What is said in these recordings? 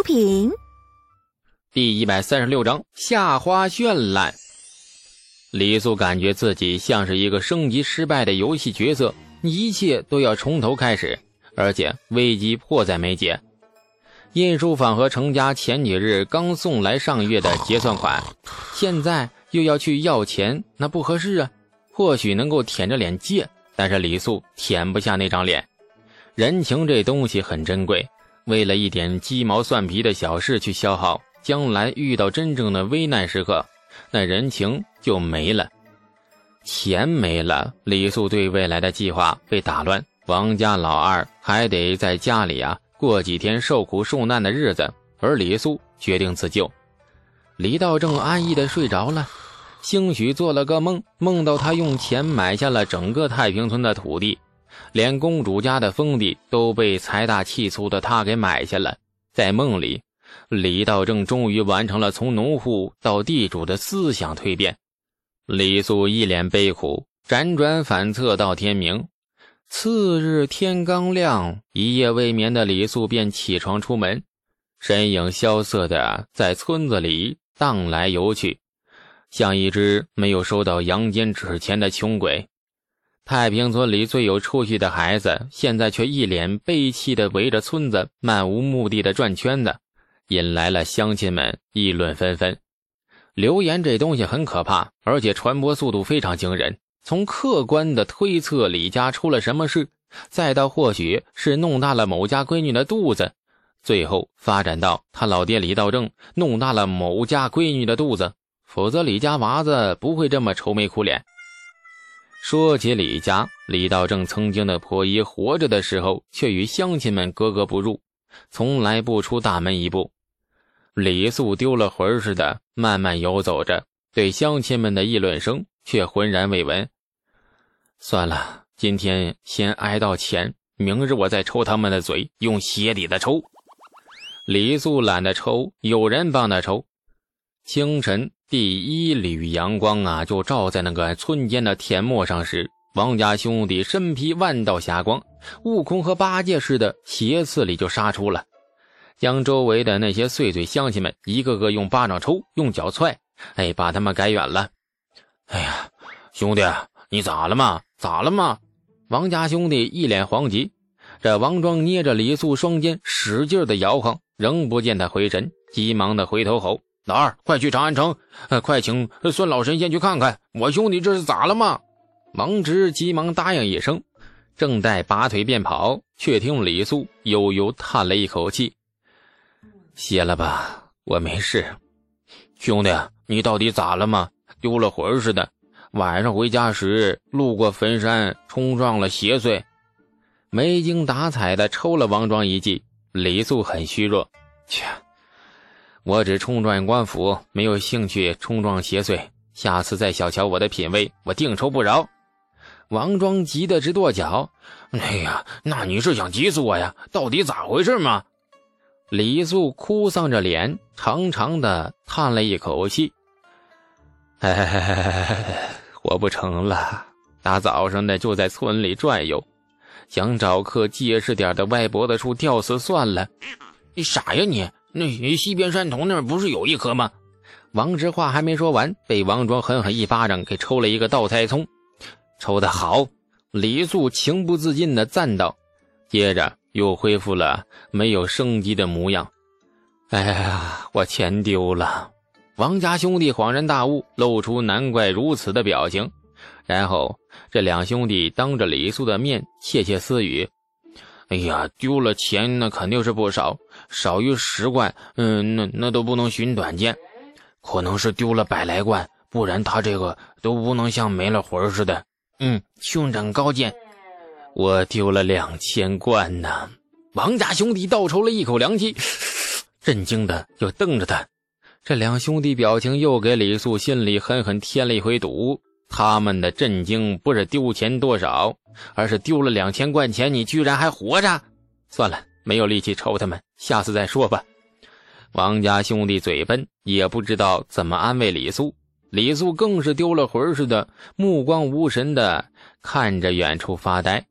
出品。第一百三十六章夏花绚烂。李素感觉自己像是一个升级失败的游戏角色，一切都要从头开始，而且危机迫在眉睫。印书坊和程家前几日刚送来上月的结算款，现在又要去要钱，那不合适啊。或许能够舔着脸借，但是李素舔不下那张脸。人情这东西很珍贵，为了一点鸡毛蒜皮的小事去消耗。将来遇到真正的危难时刻，那人情就没了，钱没了，李素对未来的计划被打乱。王家老二还得在家里啊过几天受苦受难的日子，而李素决定自救。李道正安逸的睡着了，兴许做了个梦，梦到他用钱买下了整个太平村的土地，连公主家的封地都被财大气粗的他给买下了。在梦里。李道正终于完成了从农户到地主的思想蜕变。李素一脸悲苦，辗转反侧到天明。次日天刚亮，一夜未眠的李素便起床出门，身影萧瑟的在村子里荡来游去，像一只没有收到阳间纸钱的穷鬼。太平村里最有出息的孩子，现在却一脸悲戚的围着村子漫无目的的转圈子。引来了乡亲们议论纷纷。流言这东西很可怕，而且传播速度非常惊人。从客观的推测李家出了什么事，再到或许是弄大了某家闺女的肚子，最后发展到他老爹李道正弄大了某家闺女的肚子，否则李家娃子不会这么愁眉苦脸。说起李家，李道正曾经的婆姨活着的时候，却与乡亲们格格不入，从来不出大门一步。李素丢了魂似的慢慢游走着，对乡亲们的议论声却浑然未闻。算了，今天先挨到钱，明日我再抽他们的嘴，用鞋底子抽。李素懒得抽，有人帮他抽。清晨第一缕阳光啊，就照在那个村间的田陌上时，王家兄弟身披万道霞光，悟空和八戒似的斜刺里就杀出了。将周围的那些碎碎乡亲们一个个用巴掌抽，用脚踹，哎，把他们赶远了。哎呀，兄弟，你咋了嘛？咋了嘛？王家兄弟一脸惶急。这王庄捏着李素双肩，使劲的摇晃，仍不见他回神，急忙的回头吼：“老二，快去长安城，快请孙老神仙去看看我兄弟这是咋了嘛？”王直急忙答应一声，正待拔腿便跑，却听李素悠悠叹了一口气。歇了吧，我没事。兄弟，你到底咋了吗？丢了魂似的。晚上回家时路过坟山，冲撞了邪祟。没精打采的抽了王庄一记。李素很虚弱，切，我只冲撞官府，没有兴趣冲撞邪祟。下次再小瞧我的品味，我定抽不饶。王庄急得直跺脚。哎呀，那你是想急死我呀？到底咋回事嘛？李素哭丧着脸，长长的叹了一口气：“哎，活不成了。大早上的就在村里转悠，想找棵结实点的歪脖子树吊死算了。你傻呀你！那西边山头那儿不是有一棵吗？”王直话还没说完，被王庄狠狠一巴掌给抽了一个倒栽葱。抽得好！李素情不自禁的赞道，接着。又恢复了没有生机的模样。哎呀，我钱丢了！王家兄弟恍然大悟，露出难怪如此的表情。然后这两兄弟当着李素的面窃窃私语：“哎呀，丢了钱那肯定是不少，少于十贯，嗯，那那都不能寻短见。可能是丢了百来贯，不然他这个都不能像没了魂似的。嗯，兄长高见。”我丢了两千贯呢！王家兄弟倒抽了一口凉气，震惊的又瞪着他。这两兄弟表情又给李素心里狠狠添了一回堵。他们的震惊不是丢钱多少，而是丢了两千贯钱，你居然还活着！算了，没有力气抽他们，下次再说吧。王家兄弟嘴笨，也不知道怎么安慰李素。李素更是丢了魂似的，目光无神的看着远处发呆。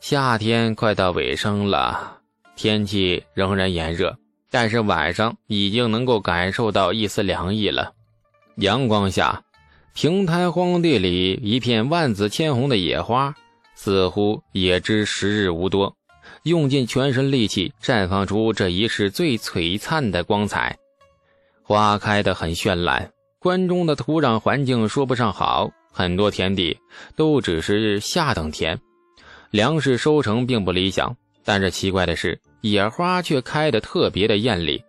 夏天快到尾声了，天气仍然炎热，但是晚上已经能够感受到一丝凉意了。阳光下，平台荒地里一片万紫千红的野花，似乎也知时日无多，用尽全身力气绽放出这一世最璀璨的光彩。花开得很绚烂，关中的土壤环境说不上好，很多田地都只是下等田，粮食收成并不理想。但是奇怪的是，野花却开得特别的艳丽。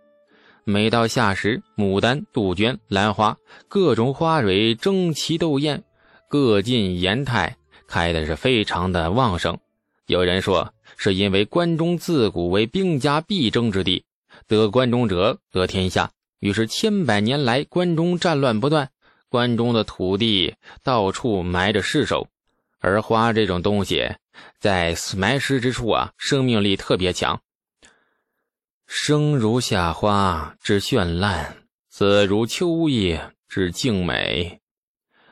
每到夏时，牡丹、杜鹃、兰花，各种花蕊争奇斗艳，各尽颜态，开的是非常的旺盛。有人说，是因为关中自古为兵家必争之地，得关中者得天下，于是千百年来关中战乱不断，关中的土地到处埋着尸首，而花这种东西。在埋尸之处啊，生命力特别强。生如夏花之绚烂，死如秋叶之静美。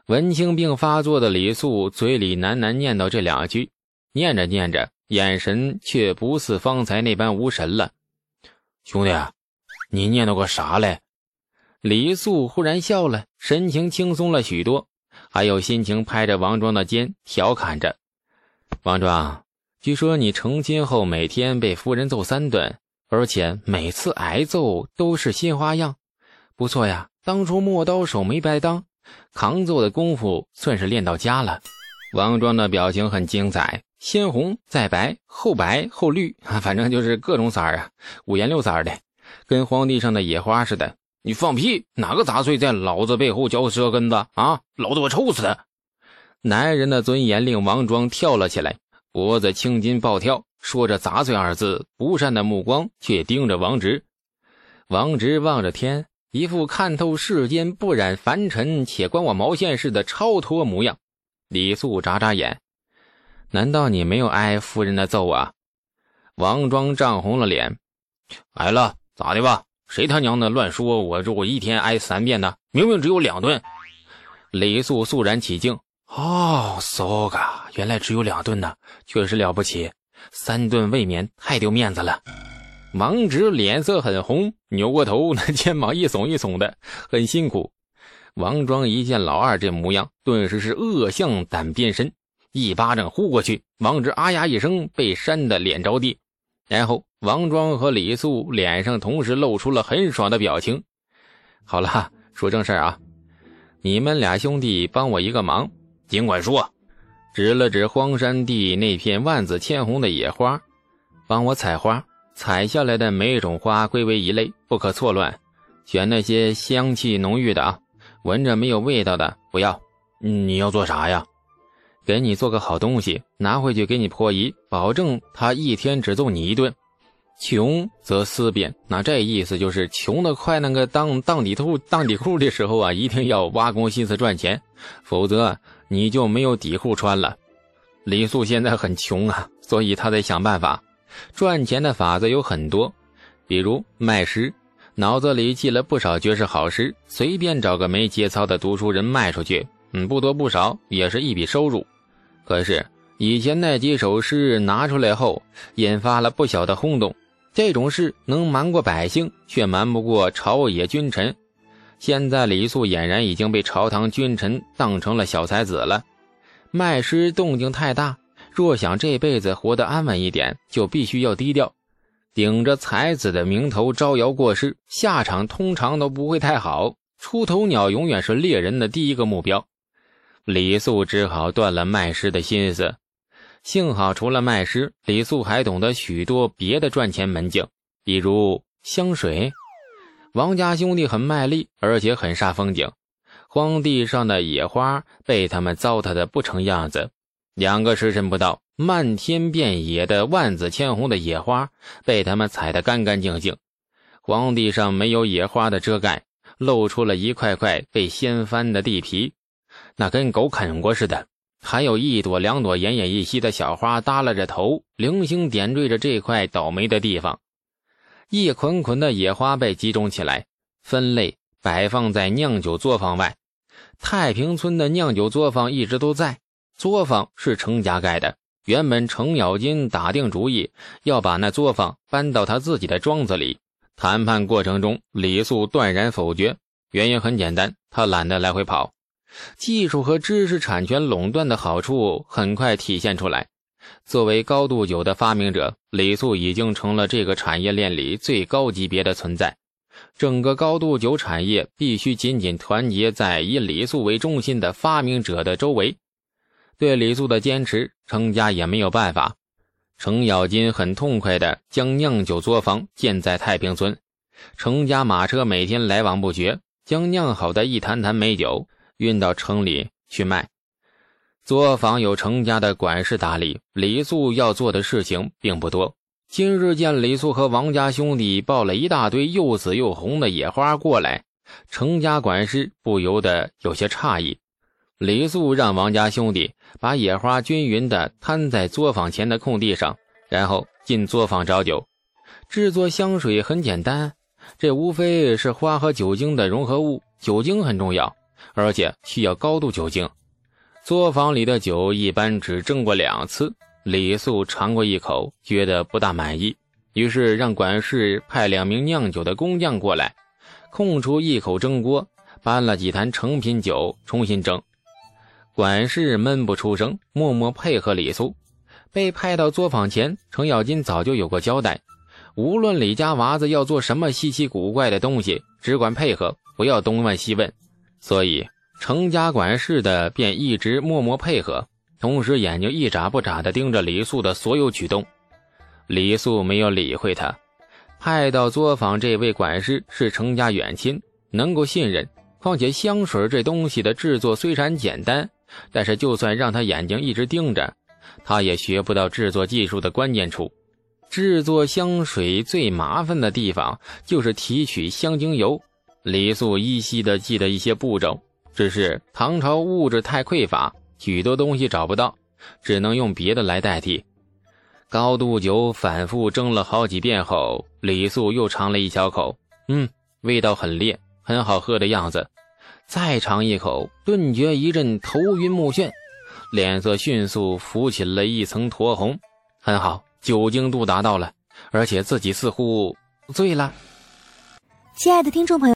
文青病发作的李素嘴里喃喃念叨这两句，念着念着，眼神却不似方才那般无神了。兄弟，你念叨个啥嘞？李素忽然笑了，神情轻松了许多，还有心情拍着王庄的肩，调侃着。王庄，据说你成亲后每天被夫人揍三顿，而且每次挨揍都是新花样，不错呀。当初磨刀手没白当，扛揍的功夫算是练到家了。王庄的表情很精彩，先红再白，后白后绿啊，反正就是各种色儿啊，五颜六色的，跟荒地上的野花似的。你放屁！哪个杂碎在老子背后嚼舌根子啊？老子我抽死他！男人的尊严令王庄跳了起来，脖子青筋暴跳，说着“杂碎”二字，不善的目光却盯着王直。王直望着天，一副看透世间不染凡尘且关我毛线事的超脱模样。李素眨眨眼：“难道你没有挨夫人的揍啊？”王庄涨红了脸：“挨了，咋的吧？谁他娘的乱说？我这我一天挨三遍呢，明明只有两顿。”李素肃然起敬。哦，so 原来只有两顿呢，确实了不起。三顿未免太丢面子了。王直脸色很红，扭过头，那肩膀一耸一耸的，很辛苦。王庄一见老二这模样，顿时是恶向胆边生，一巴掌呼过去，王直啊呀一声被扇得脸着地。然后王庄和李素脸上同时露出了很爽的表情。好了，说正事啊，你们俩兄弟帮我一个忙。尽管说，指了指荒山地那片万紫千红的野花，帮我采花。采下来的每种花归为一类，不可错乱，选那些香气浓郁的啊，闻着没有味道的不要。你要做啥呀？给你做个好东西，拿回去给你婆姨，保证她一天只揍你一顿。穷则思变，那这意思就是穷的快，那个当当底裤当底裤的时候啊，一定要挖空心思赚钱，否则你就没有底裤穿了。李素现在很穷啊，所以他在想办法赚钱的法子有很多，比如卖诗，脑子里记了不少绝世好诗，随便找个没节操的读书人卖出去，嗯，不多不少也是一笔收入。可是以前那几首诗拿出来后，引发了不小的轰动。这种事能瞒过百姓，却瞒不过朝野君臣。现在李素俨然已经被朝堂君臣当成了小才子了。卖诗动静太大，若想这辈子活得安稳一点，就必须要低调。顶着才子的名头招摇过市，下场通常都不会太好。出头鸟永远是猎人的第一个目标。李素只好断了卖诗的心思。幸好，除了卖诗，李素还懂得许多别的赚钱门径，比如香水。王家兄弟很卖力，而且很煞风景。荒地上的野花被他们糟蹋的不成样子。两个时辰不到，漫天遍野的万紫千红的野花被他们采得干干净净。荒地上没有野花的遮盖，露出了一块块被掀翻的地皮，那跟狗啃过似的。还有一朵两朵奄奄一息的小花耷拉着头，零星点缀着这块倒霉的地方。一捆捆的野花被集中起来，分类摆放在酿酒作坊外。太平村的酿酒作坊一直都在，作坊是程家盖的。原本程咬金打定主意要把那作坊搬到他自己的庄子里，谈判过程中，李素断然否决，原因很简单，他懒得来回跑。技术和知识产权垄断的好处很快体现出来。作为高度酒的发明者，李素已经成了这个产业链里最高级别的存在。整个高度酒产业必须紧紧团结在以李素为中心的发明者的周围。对李素的坚持，程家也没有办法。程咬金很痛快地将酿酒作坊建在太平村，程家马车每天来往不绝，将酿好的一坛坛美酒运到城里去卖。作坊有程家的管事打理，李素要做的事情并不多。今日见李素和王家兄弟抱了一大堆又紫又红的野花过来，程家管事不由得有些诧异。李素让王家兄弟把野花均匀地摊在作坊前的空地上，然后进作坊找酒。制作香水很简单，这无非是花和酒精的融合物，酒精很重要，而且需要高度酒精。作坊里的酒一般只蒸过两次。李素尝过一口，觉得不大满意，于是让管事派两名酿酒的工匠过来，空出一口蒸锅，搬了几坛成品酒重新蒸。管事闷不出声，默默配合李素。被派到作坊前，程咬金早就有过交代：无论李家娃子要做什么稀奇古怪的东西，只管配合，不要东问西问。所以程家管事的便一直默默配合。同时，眼睛一眨不眨地盯着李素的所有举动。李素没有理会他。派到作坊这位管事是程家远亲，能够信任。况且香水这东西的制作虽然简单，但是就算让他眼睛一直盯着，他也学不到制作技术的关键处。制作香水最麻烦的地方就是提取香精油。李素依稀地记得一些步骤，只是唐朝物质太匮乏。许多东西找不到，只能用别的来代替。高度酒反复蒸了好几遍后，李素又尝了一小口，嗯，味道很烈，很好喝的样子。再尝一口，顿觉一阵头晕目眩，脸色迅速浮起了一层酡红。很好，酒精度达到了，而且自己似乎醉了。亲爱的听众朋友，